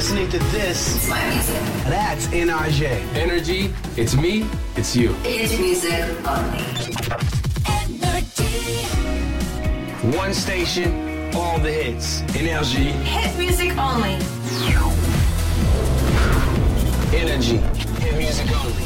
listening to this. It's my music. That's NRJ. Energy, it's me, it's you. It's music only. Energy. One station, all the hits. NRJ. Hit music only. Energy. Hit music only.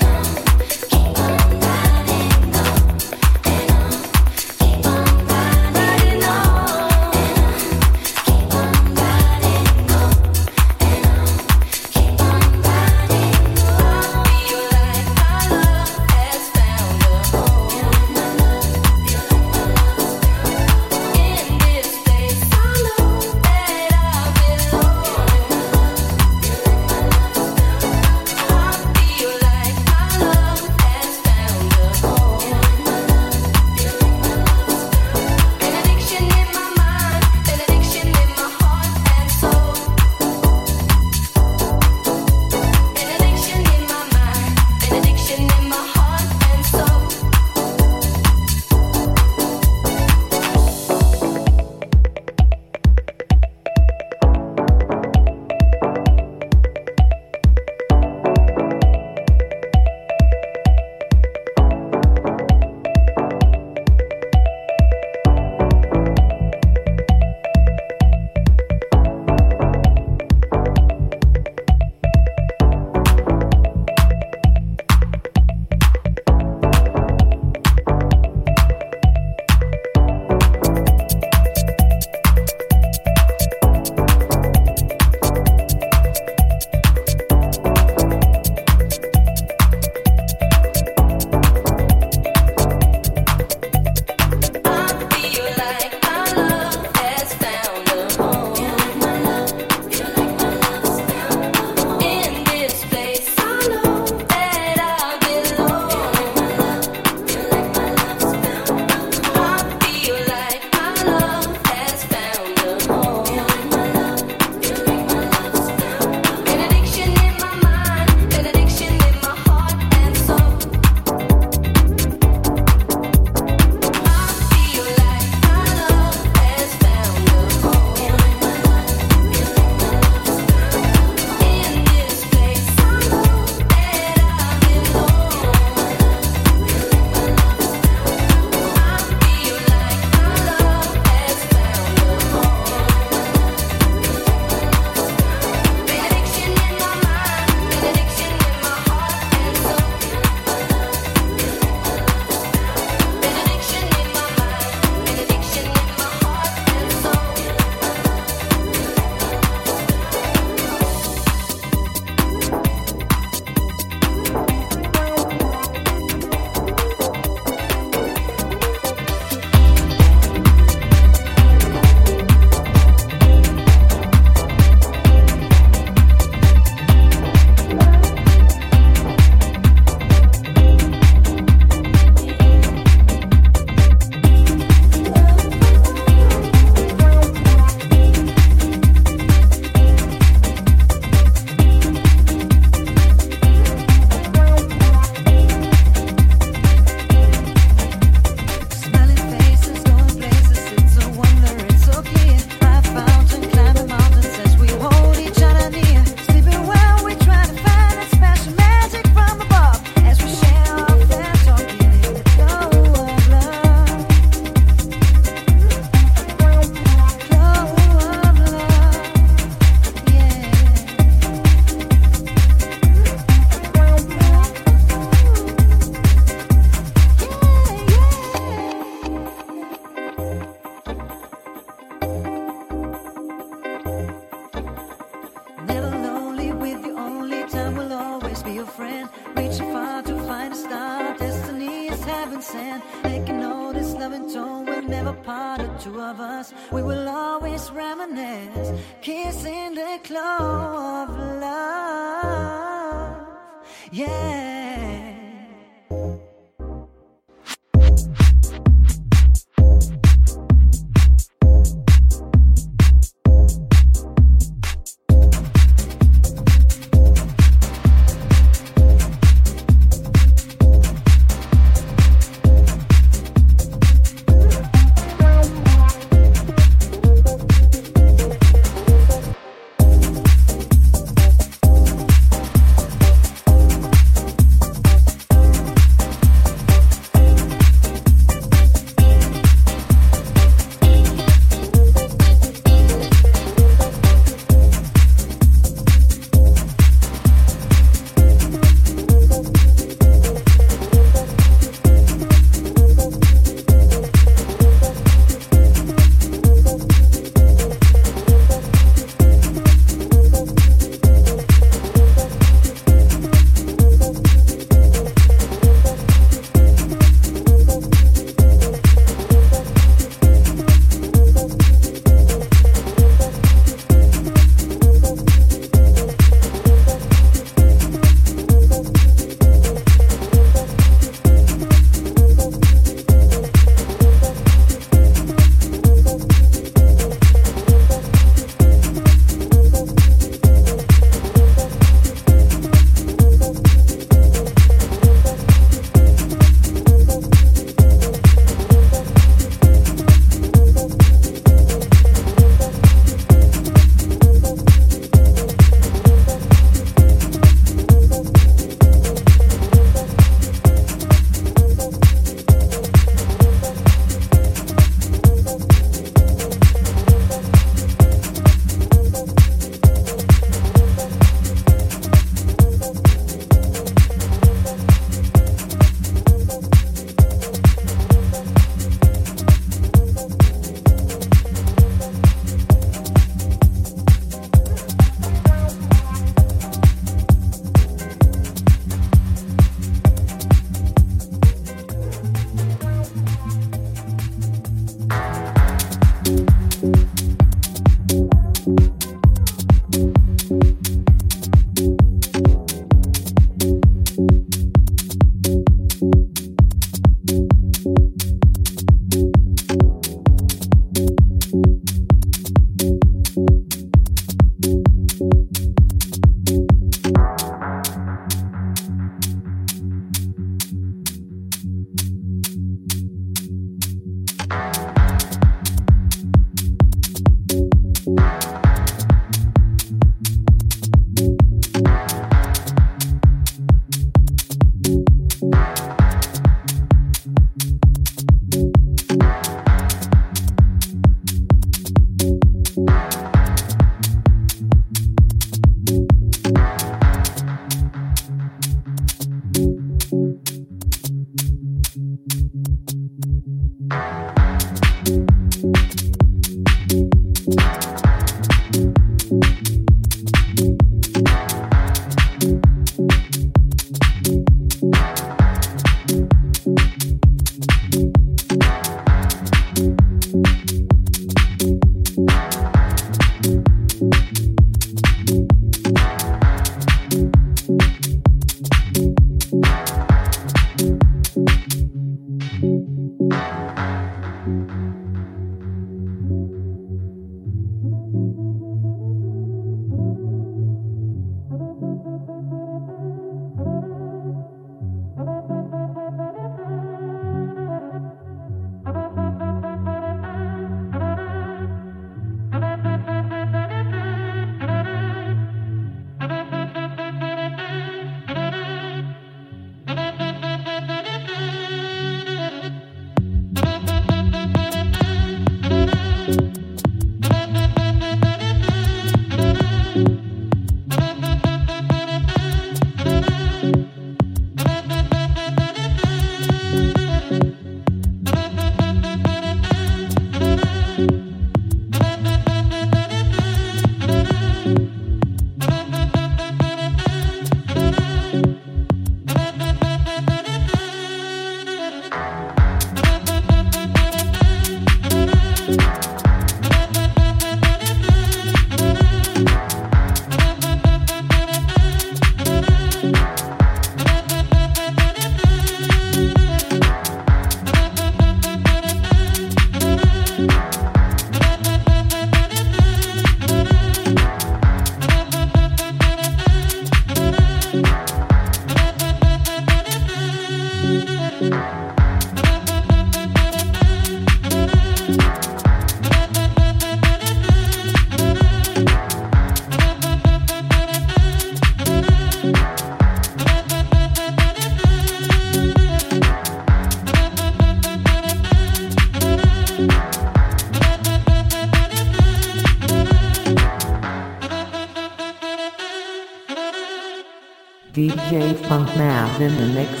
In the mix.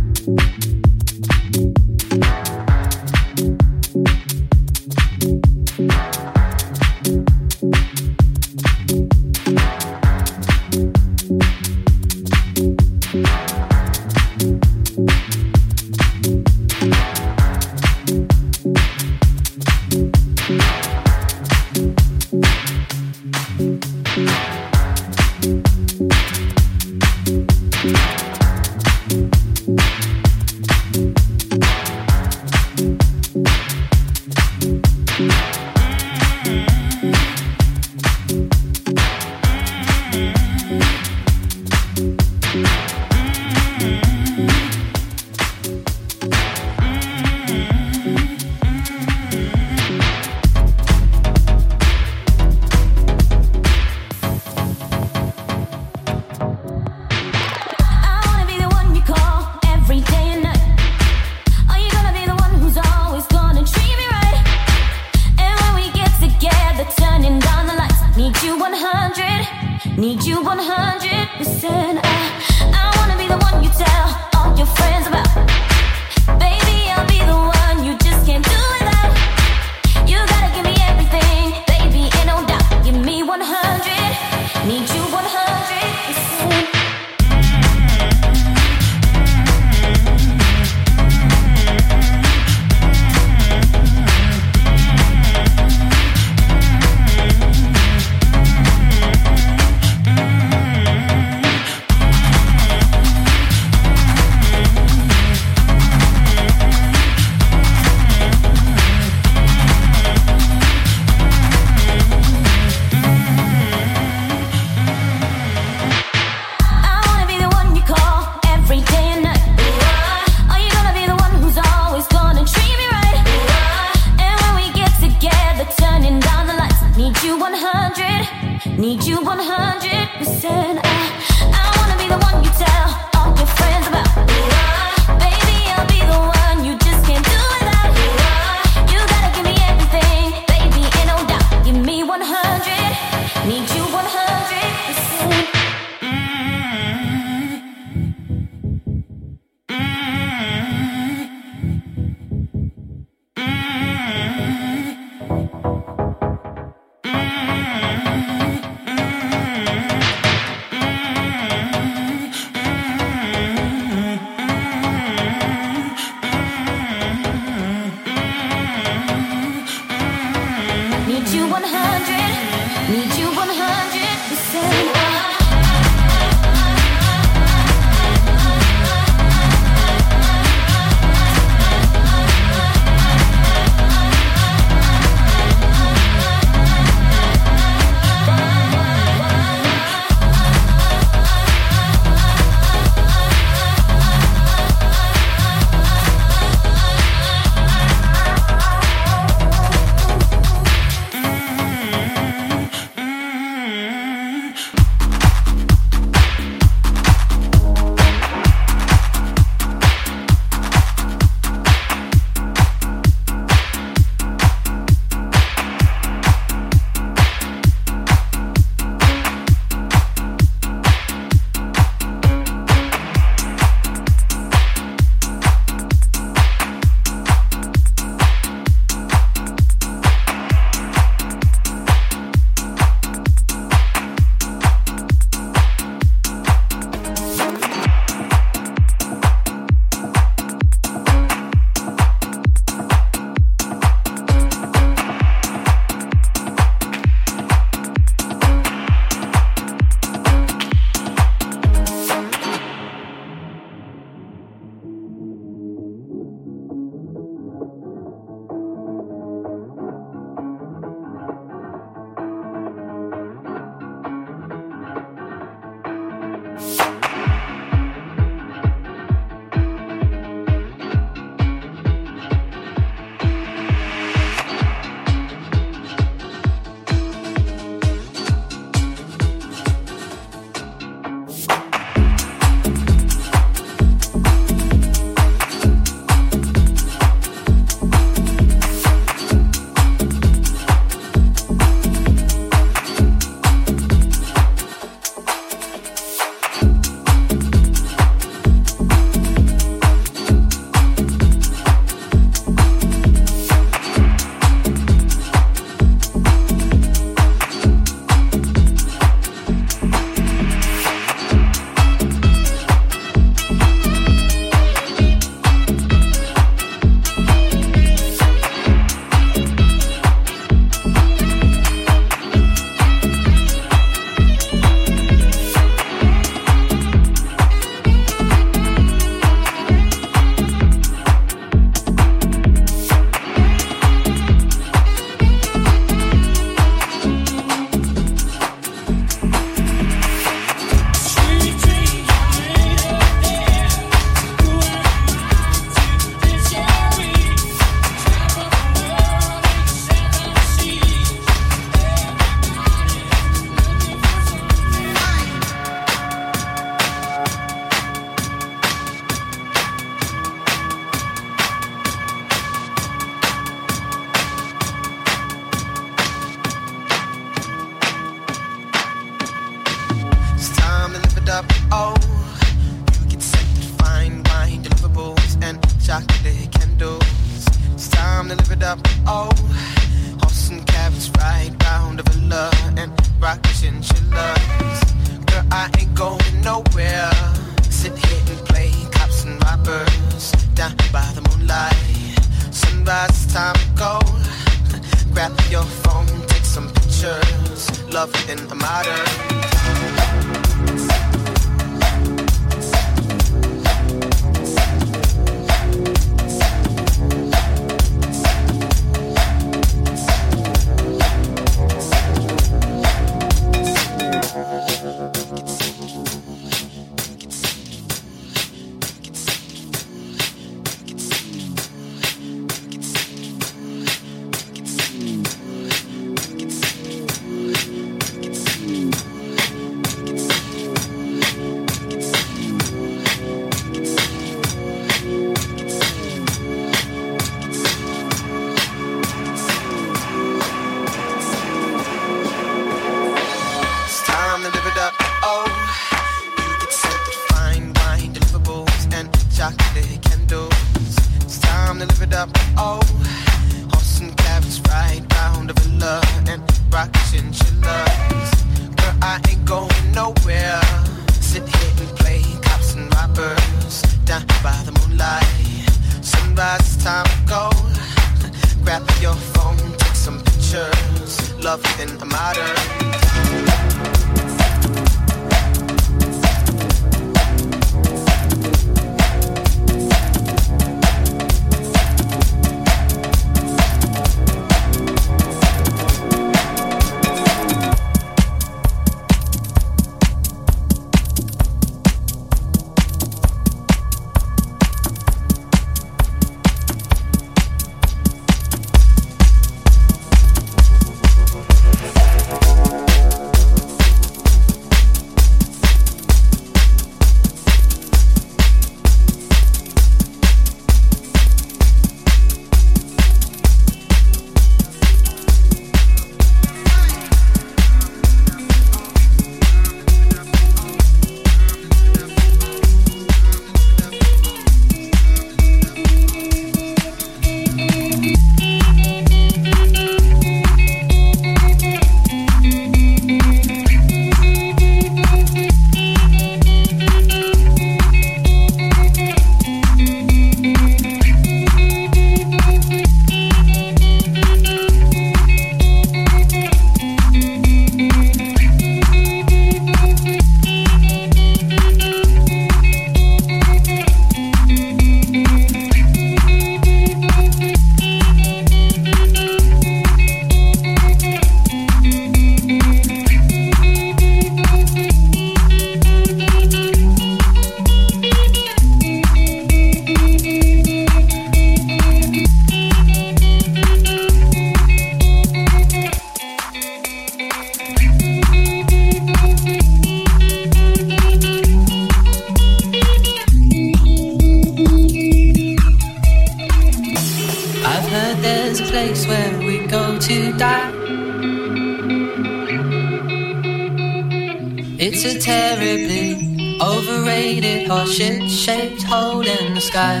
hole in the sky.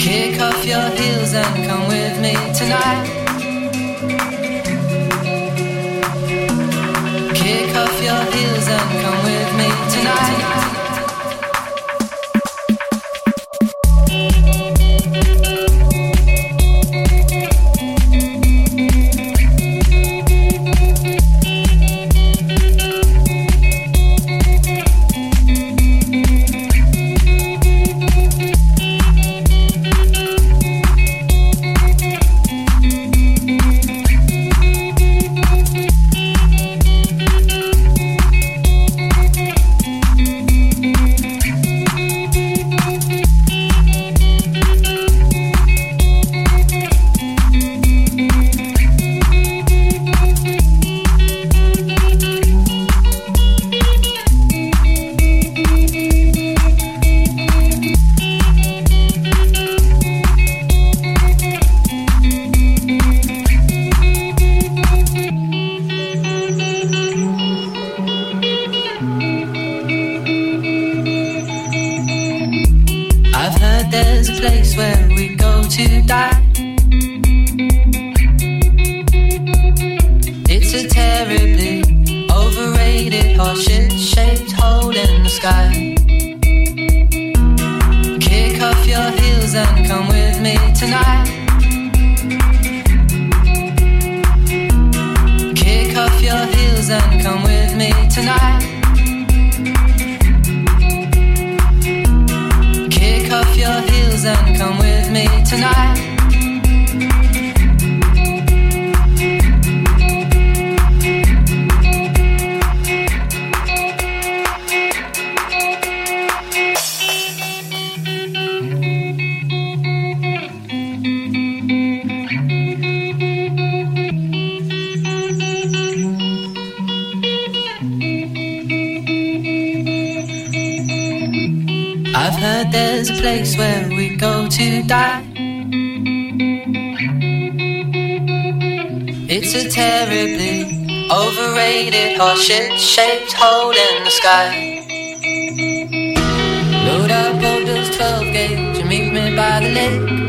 Kick off your heels and come with me tonight. I've heard there's a place where we go to die. It's a terribly overrated horseshit shaped hole in the sky. Load up on those 12 gauge and meet me by the lake.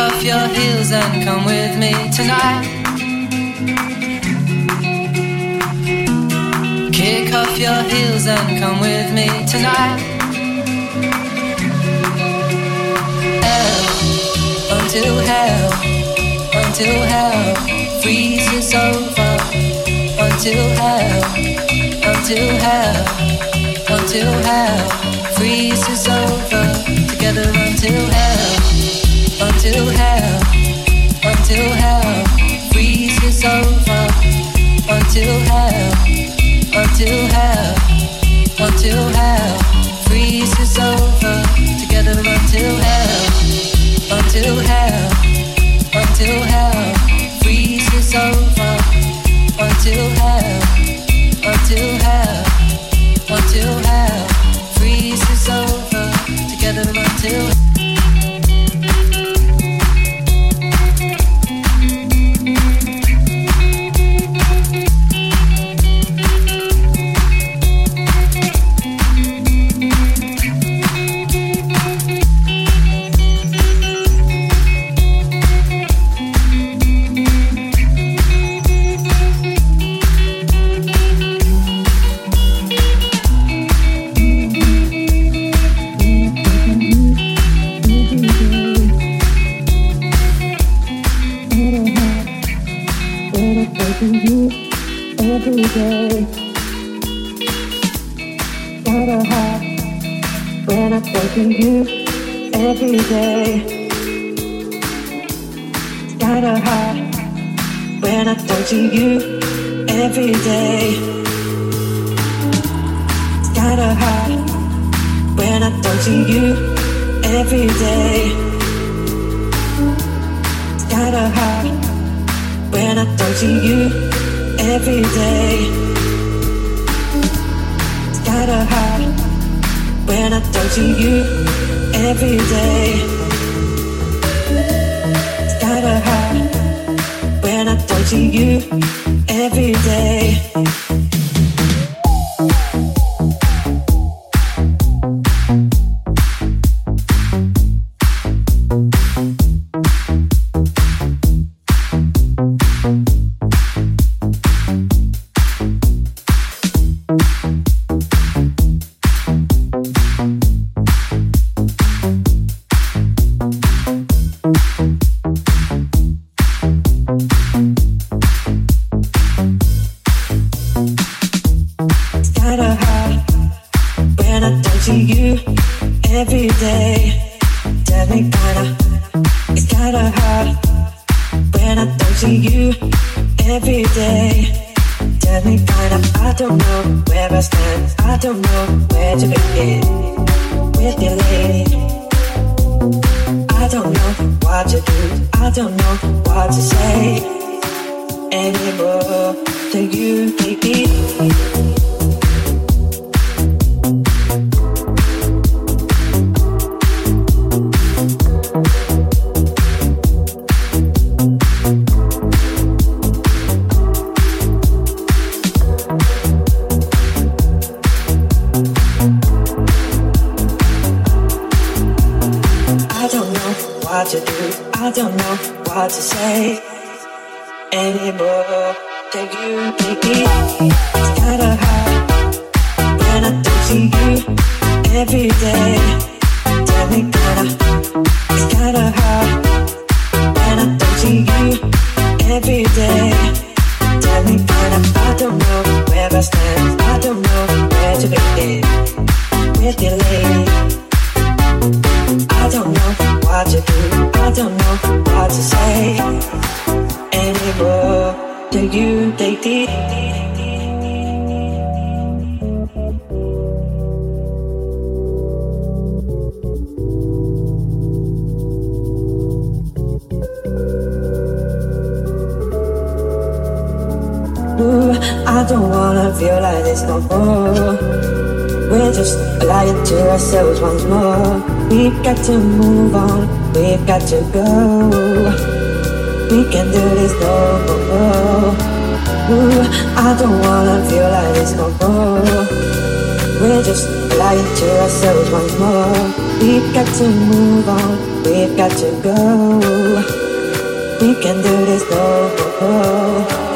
off your heels and come with me tonight. Kick off your heels and come with me tonight. Hell, until hell, until hell freezes over. Until hell, until hell, until hell freezes over. Together until hell until hell, until hell freezes over, until hell, until hell, until hell. me. move on. We've got to go. We can do this no.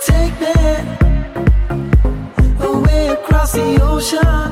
take me away across the ocean.